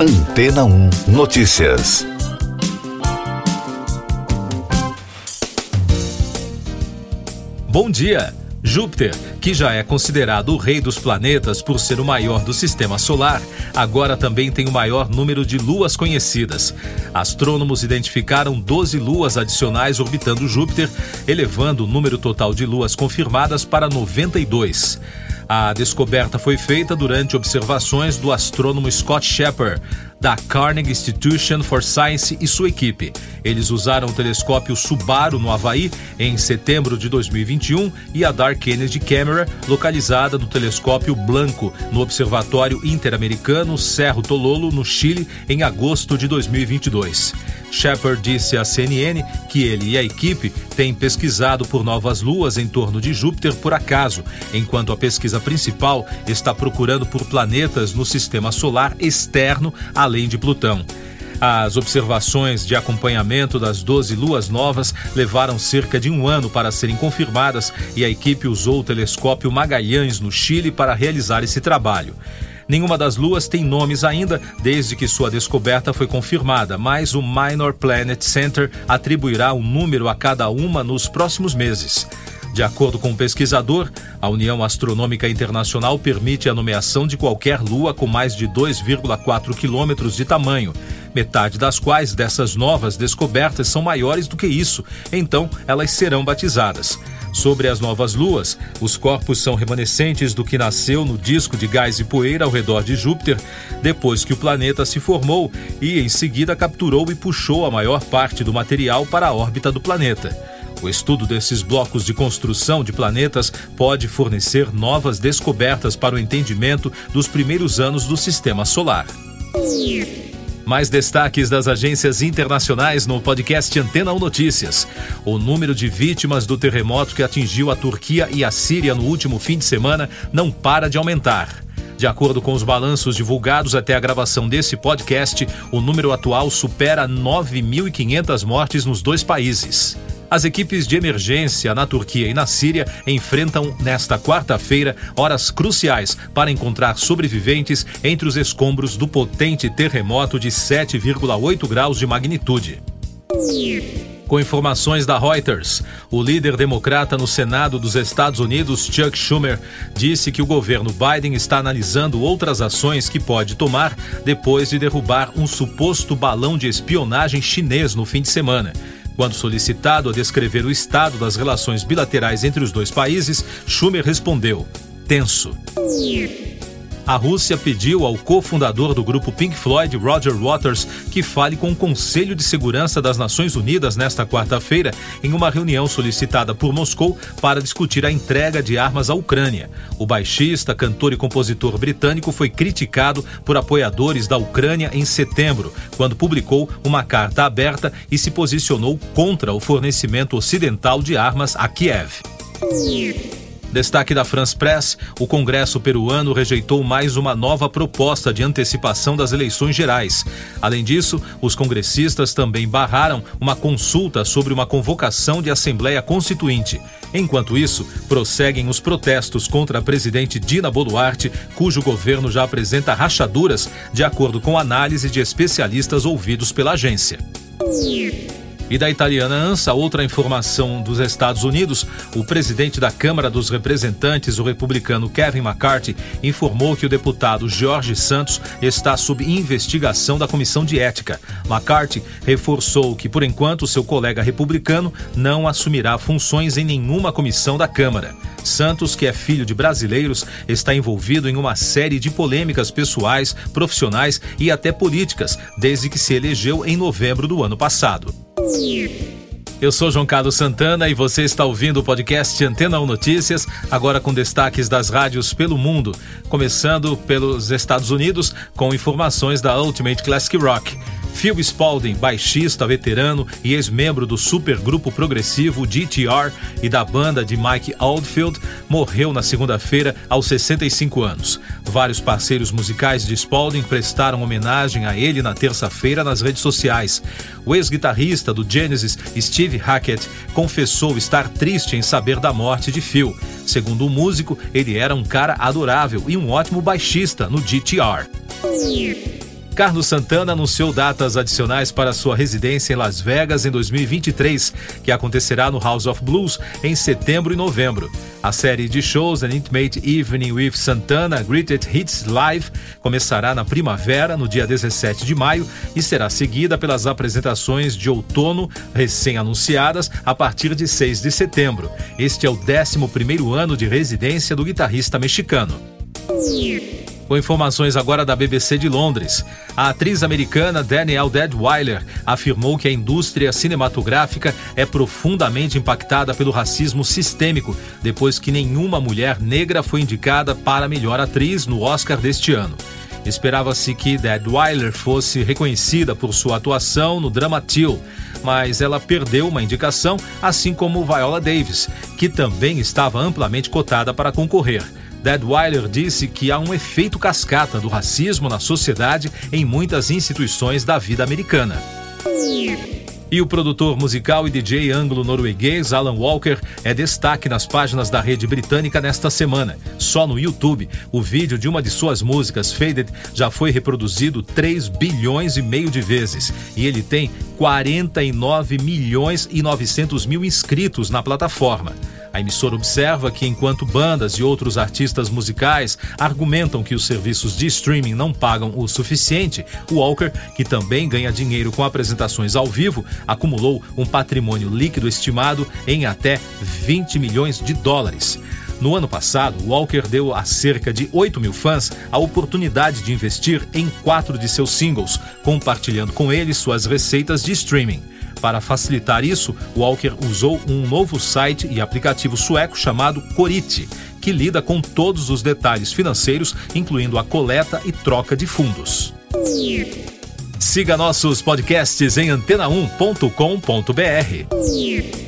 Antena 1 Notícias. Bom dia. Júpiter, que já é considerado o rei dos planetas por ser o maior do sistema solar, agora também tem o maior número de luas conhecidas. Astrônomos identificaram 12 luas adicionais orbitando Júpiter, elevando o número total de luas confirmadas para 92. A descoberta foi feita durante observações do astrônomo Scott Shepard, da Carnegie Institution for Science e sua equipe. Eles usaram o telescópio Subaru no Havaí em setembro de 2021 e a Dark Kennedy Camera, localizada no telescópio Blanco, no Observatório Interamericano Cerro Tololo, no Chile, em agosto de 2022. Shepard disse à CNN que ele e a equipe têm pesquisado por novas luas em torno de Júpiter por acaso, enquanto a pesquisa principal está procurando por planetas no sistema solar externo além de Plutão. As observações de acompanhamento das 12 luas novas levaram cerca de um ano para serem confirmadas e a equipe usou o telescópio Magalhães, no Chile, para realizar esse trabalho. Nenhuma das luas tem nomes ainda, desde que sua descoberta foi confirmada, mas o Minor Planet Center atribuirá um número a cada uma nos próximos meses. De acordo com o pesquisador, a União Astronômica Internacional permite a nomeação de qualquer lua com mais de 2,4 quilômetros de tamanho, metade das quais dessas novas descobertas são maiores do que isso, então elas serão batizadas. Sobre as novas luas, os corpos são remanescentes do que nasceu no disco de gás e poeira ao redor de Júpiter, depois que o planeta se formou e, em seguida, capturou e puxou a maior parte do material para a órbita do planeta. O estudo desses blocos de construção de planetas pode fornecer novas descobertas para o entendimento dos primeiros anos do sistema solar. Mais destaques das agências internacionais no podcast Antena 1 Notícias. O número de vítimas do terremoto que atingiu a Turquia e a Síria no último fim de semana não para de aumentar. De acordo com os balanços divulgados até a gravação desse podcast, o número atual supera 9.500 mortes nos dois países. As equipes de emergência na Turquia e na Síria enfrentam nesta quarta-feira horas cruciais para encontrar sobreviventes entre os escombros do potente terremoto de 7,8 graus de magnitude. Com informações da Reuters, o líder democrata no Senado dos Estados Unidos, Chuck Schumer, disse que o governo Biden está analisando outras ações que pode tomar depois de derrubar um suposto balão de espionagem chinês no fim de semana. Quando solicitado a descrever o estado das relações bilaterais entre os dois países, Schumer respondeu: tenso. A Rússia pediu ao cofundador do grupo Pink Floyd, Roger Waters, que fale com o Conselho de Segurança das Nações Unidas nesta quarta-feira, em uma reunião solicitada por Moscou para discutir a entrega de armas à Ucrânia. O baixista, cantor e compositor britânico foi criticado por apoiadores da Ucrânia em setembro, quando publicou uma carta aberta e se posicionou contra o fornecimento ocidental de armas a Kiev. Destaque da France Press: o Congresso peruano rejeitou mais uma nova proposta de antecipação das eleições gerais. Além disso, os congressistas também barraram uma consulta sobre uma convocação de Assembleia Constituinte. Enquanto isso, prosseguem os protestos contra a presidente Dina Boluarte, cujo governo já apresenta rachaduras, de acordo com análise de especialistas ouvidos pela agência. E da italiana ANSA, outra informação dos Estados Unidos, o presidente da Câmara dos Representantes, o republicano Kevin McCarthy, informou que o deputado Jorge Santos está sob investigação da Comissão de Ética. McCarthy reforçou que, por enquanto, seu colega republicano não assumirá funções em nenhuma comissão da Câmara. Santos, que é filho de brasileiros, está envolvido em uma série de polêmicas pessoais, profissionais e até políticas, desde que se elegeu em novembro do ano passado. Eu sou João Carlos Santana e você está ouvindo o podcast Antena 1 Notícias, agora com destaques das rádios pelo mundo, começando pelos Estados Unidos com informações da Ultimate Classic Rock. Phil Spalding, baixista veterano e ex-membro do supergrupo progressivo GTR e da banda de Mike Oldfield, morreu na segunda-feira aos 65 anos. Vários parceiros musicais de Spalding prestaram homenagem a ele na terça-feira nas redes sociais. O ex-guitarrista do Genesis, Steve Hackett, confessou estar triste em saber da morte de Phil. Segundo o músico, ele era um cara adorável e um ótimo baixista no GTR. Carlos Santana anunciou datas adicionais para sua residência em Las Vegas em 2023, que acontecerá no House of Blues em setembro e novembro. A série de shows An Intimate Evening with Santana Greatest Hits Live começará na primavera, no dia 17 de maio, e será seguida pelas apresentações de outono recém-anunciadas a partir de 6 de setembro. Este é o 11º ano de residência do guitarrista mexicano. Com informações agora da BBC de Londres, a atriz americana Danielle Deadweiler afirmou que a indústria cinematográfica é profundamente impactada pelo racismo sistêmico, depois que nenhuma mulher negra foi indicada para melhor atriz no Oscar deste ano. Esperava-se que Deadweiler fosse reconhecida por sua atuação no drama Till, mas ela perdeu uma indicação, assim como Viola Davis, que também estava amplamente cotada para concorrer. Deadweiler disse que há um efeito cascata do racismo na sociedade em muitas instituições da vida americana. E o produtor musical e DJ anglo-norueguês Alan Walker é destaque nas páginas da rede britânica nesta semana. Só no YouTube, o vídeo de uma de suas músicas, Faded, já foi reproduzido 3 bilhões e meio de vezes. E ele tem 49 milhões e 900 mil inscritos na plataforma. A emissora observa que, enquanto bandas e outros artistas musicais argumentam que os serviços de streaming não pagam o suficiente, Walker, que também ganha dinheiro com apresentações ao vivo, acumulou um patrimônio líquido estimado em até 20 milhões de dólares. No ano passado, Walker deu a cerca de 8 mil fãs a oportunidade de investir em quatro de seus singles, compartilhando com eles suas receitas de streaming. Para facilitar isso, Walker usou um novo site e aplicativo sueco chamado Corite, que lida com todos os detalhes financeiros, incluindo a coleta e troca de fundos. Siga nossos podcasts em antena1.com.br.